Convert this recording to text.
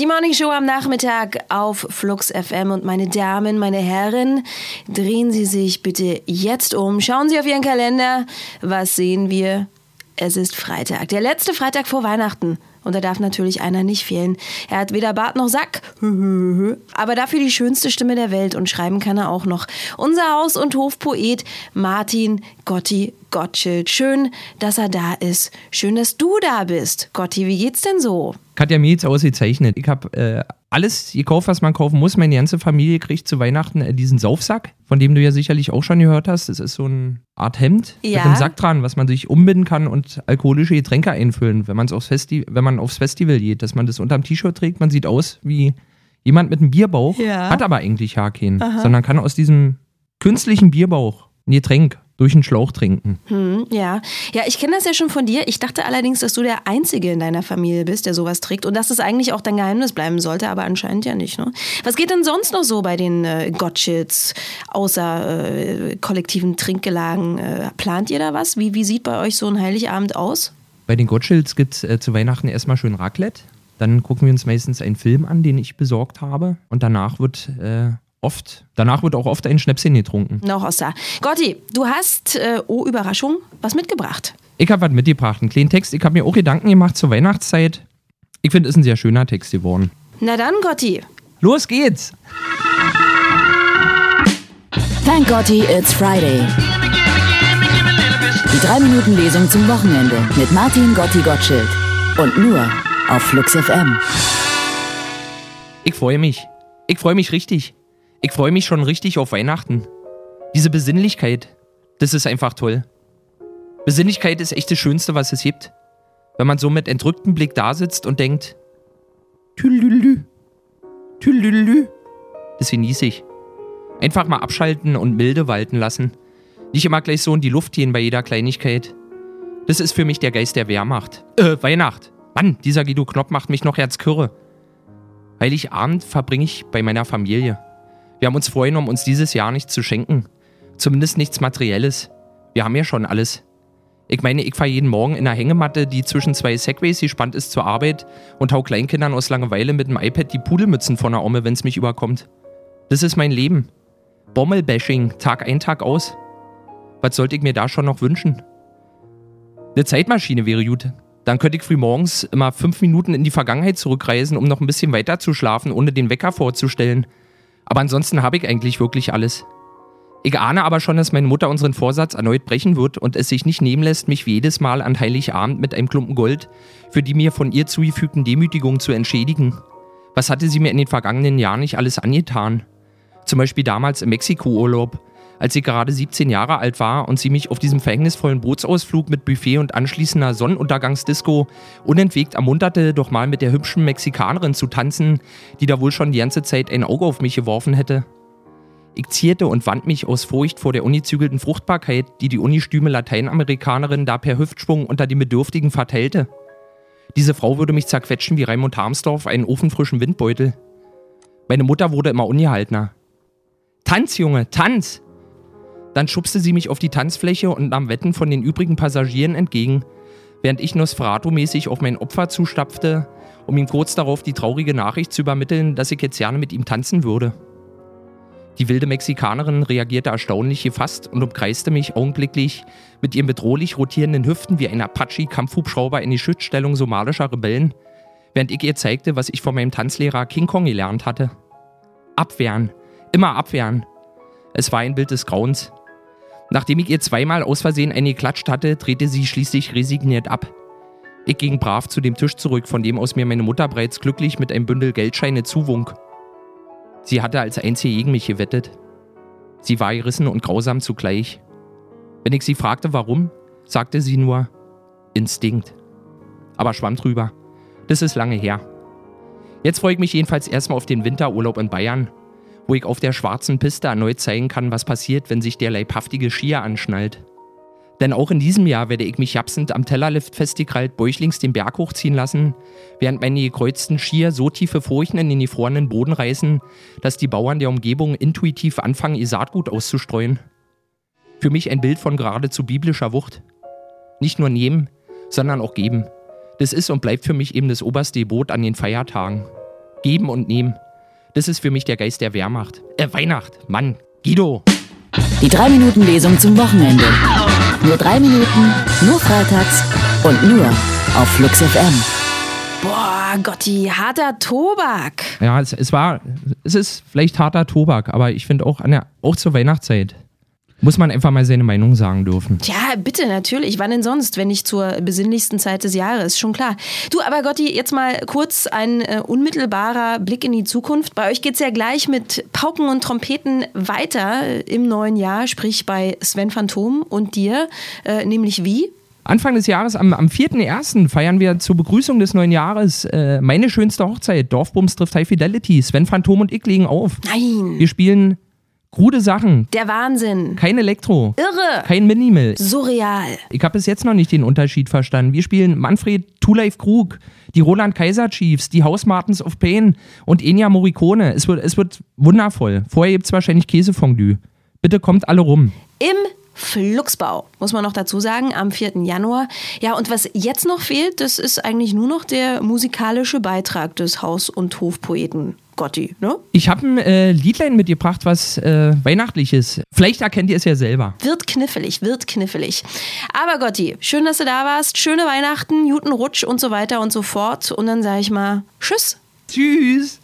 Die Morning Show am Nachmittag auf Flux FM und meine Damen, meine Herren, drehen Sie sich bitte jetzt um. Schauen Sie auf Ihren Kalender. Was sehen wir? Es ist Freitag, der letzte Freitag vor Weihnachten. Und da darf natürlich einer nicht fehlen. Er hat weder Bart noch Sack, aber dafür die schönste Stimme der Welt und schreiben kann er auch noch. Unser Haus- und Hofpoet Martin Gotti Gottschild. Schön, dass er da ist. Schön, dass du da bist. Gotti, wie geht's denn so? Katja mir jetzt ausgezeichnet. Ich habe äh, alles gekauft, was man kaufen muss. Meine ganze Familie kriegt zu Weihnachten äh, diesen Saufsack, von dem du ja sicherlich auch schon gehört hast. Das ist so eine Art Hemd Ja. mit einem Sack dran, was man sich umbinden kann und alkoholische Getränke einfüllen, wenn, man's aufs Festi wenn man aufs Festival geht. Dass man das unterm T-Shirt trägt, man sieht aus wie jemand mit einem Bierbauch, Ja. hat aber eigentlich keinen, sondern kann aus diesem künstlichen Bierbauch ein Getränk durch einen Schlauch trinken. Hm, ja. Ja, ich kenne das ja schon von dir. Ich dachte allerdings, dass du der Einzige in deiner Familie bist, der sowas trägt und dass es eigentlich auch dein Geheimnis bleiben sollte, aber anscheinend ja nicht. Ne? Was geht denn sonst noch so bei den äh, Gottschits, außer äh, kollektiven Trinkgelagen? Äh, plant ihr da was? Wie, wie sieht bei euch so ein Heiligabend aus? Bei den Gottschilds gibt es äh, zu Weihnachten erstmal schön Raclette. Dann gucken wir uns meistens einen Film an, den ich besorgt habe. Und danach wird äh, oft, danach wird auch oft ein Schnäpschen getrunken. Noch außer. Gotti, du hast, äh, oh Überraschung, was mitgebracht. Ich habe was mitgebracht, einen kleinen Text. Ich habe mir auch Gedanken gemacht zur Weihnachtszeit. Ich finde, es ist ein sehr schöner Text geworden. Na dann, Gotti. Los geht's! Thank Gotti, it's Friday. Die 3-Minuten-Lesung zum Wochenende mit Martin Gotti Gottschild. Und nur auf Flux FM. Ich freue mich. Ich freue mich richtig. Ich freue mich schon richtig auf Weihnachten. Diese Besinnlichkeit, das ist einfach toll. Besinnlichkeit ist echt das Schönste, was es gibt. Wenn man so mit entrücktem Blick da sitzt und denkt, Tülülü, Tülülü, das genieße ich. Einfach mal abschalten und milde walten lassen. Nicht immer gleich so in die Luft gehen bei jeder Kleinigkeit. Das ist für mich der Geist der Wehrmacht. Äh, Weihnacht. Mann, dieser Guido Knopp macht mich noch herzkürre. Heiligabend verbringe ich bei meiner Familie. Wir haben uns vorgenommen, uns dieses Jahr nichts zu schenken. Zumindest nichts Materielles. Wir haben ja schon alles. Ich meine, ich fahre jeden Morgen in einer Hängematte, die zwischen zwei Segways gespannt ist zur Arbeit und hau Kleinkindern aus Langeweile mit dem iPad die Pudelmützen von der Omme, wenn's mich überkommt. Das ist mein Leben. Bommelbashing, Tag ein, Tag aus. Was sollte ich mir da schon noch wünschen? Eine Zeitmaschine wäre gut. Dann könnte ich früh morgens immer fünf Minuten in die Vergangenheit zurückreisen, um noch ein bisschen weiter zu schlafen, ohne den Wecker vorzustellen. Aber ansonsten habe ich eigentlich wirklich alles. Ich ahne aber schon, dass meine Mutter unseren Vorsatz erneut brechen wird und es sich nicht nehmen lässt, mich jedes Mal an Heiligabend mit einem Klumpen Gold für die mir von ihr zugefügten Demütigungen zu entschädigen. Was hatte sie mir in den vergangenen Jahren nicht alles angetan? Zum Beispiel damals im Mexiko-Urlaub, als ich gerade 17 Jahre alt war und sie mich auf diesem verhängnisvollen Bootsausflug mit Buffet und anschließender Sonnenuntergangsdisco unentwegt ermunterte, doch mal mit der hübschen Mexikanerin zu tanzen, die da wohl schon die ganze Zeit ein Auge auf mich geworfen hätte. Ich zierte und wand mich aus Furcht vor der ungezügelten Fruchtbarkeit, die die unistüme Lateinamerikanerin da per Hüftschwung unter die Bedürftigen verteilte. Diese Frau würde mich zerquetschen wie Raimund Harmsdorf einen ofenfrischen Windbeutel. Meine Mutter wurde immer ungehaltener. Tanz, Junge, tanz! Dann schubste sie mich auf die Tanzfläche und nahm Wetten von den übrigen Passagieren entgegen, während ich Nosferatu-mäßig auf mein Opfer zustapfte, um ihm kurz darauf die traurige Nachricht zu übermitteln, dass ich jetzt gerne mit ihm tanzen würde. Die wilde Mexikanerin reagierte erstaunlich gefasst und umkreiste mich augenblicklich mit ihren bedrohlich rotierenden Hüften wie ein Apache-Kampfhubschrauber in die Schutzstellung somalischer Rebellen, während ich ihr zeigte, was ich von meinem Tanzlehrer King Kong gelernt hatte. Abwehren, immer abwehren. Es war ein Bild des Grauens. Nachdem ich ihr zweimal aus Versehen eine geklatscht hatte, drehte sie schließlich resigniert ab. Ich ging brav zu dem Tisch zurück, von dem aus mir meine Mutter bereits glücklich mit einem Bündel Geldscheine zuwunk. Sie hatte als einzige gegen mich gewettet. Sie war gerissen und grausam zugleich. Wenn ich sie fragte, warum, sagte sie nur Instinkt. Aber schwamm drüber. Das ist lange her. Jetzt freue ich mich jedenfalls erstmal auf den Winterurlaub in Bayern, wo ich auf der schwarzen Piste erneut zeigen kann, was passiert, wenn sich der leibhaftige Skier anschnallt. Denn auch in diesem Jahr werde ich mich japsend am Tellerlift festgekrallt bäuchlings den Berg hochziehen lassen, während meine gekreuzten Skier so tiefe Furchen in den gefrorenen Boden reißen, dass die Bauern der Umgebung intuitiv anfangen, ihr Saatgut auszustreuen. Für mich ein Bild von geradezu biblischer Wucht. Nicht nur nehmen, sondern auch geben. Das ist und bleibt für mich eben das oberste Gebot an den Feiertagen. Geben und Nehmen. Das ist für mich der Geist der Wehrmacht. Äh, Weihnacht. Mann, Guido. Die 3-Minuten-Lesung zum Wochenende. Nur drei Minuten, nur freitags und nur auf Flux FM. Boah, Gotti, harter Tobak. Ja, es, es war, es ist vielleicht harter Tobak, aber ich finde auch, an der, auch zur Weihnachtszeit muss man einfach mal seine Meinung sagen dürfen. Tja, bitte, natürlich. Wann denn sonst, wenn nicht zur besinnlichsten Zeit des Jahres? Schon klar. Du, aber Gotti, jetzt mal kurz ein äh, unmittelbarer Blick in die Zukunft. Bei euch geht's ja gleich mit Pauken und Trompeten weiter äh, im neuen Jahr, sprich bei Sven Phantom und dir. Äh, nämlich wie? Anfang des Jahres, am, am 4.1. feiern wir zur Begrüßung des neuen Jahres äh, meine schönste Hochzeit. Dorfbums trifft High Fidelity. Sven Phantom und ich legen auf. Nein. Wir spielen krude Sachen. Der Wahnsinn. Kein Elektro. Irre. Kein Minimal. Surreal. Ich habe bis jetzt noch nicht den Unterschied verstanden. Wir spielen Manfred Two Life Krug, die Roland Kaiser Chiefs, die House Martins of Pain und Enya Morricone. Es wird, es wird wundervoll. Vorher gibt's wahrscheinlich Käsefondue. Bitte kommt alle rum. Im Fluxbau, muss man noch dazu sagen, am 4. Januar. Ja, und was jetzt noch fehlt, das ist eigentlich nur noch der musikalische Beitrag des Haus- und Hofpoeten Gotti, ne? Ich habe ein äh, Liedlein mitgebracht, was äh, weihnachtliches. Vielleicht erkennt ihr es ja selber. Wird knifflig, wird knifflig. Aber Gotti, schön, dass du da warst. Schöne Weihnachten, guten Rutsch und so weiter und so fort. Und dann sage ich mal Tschüss. Tschüss.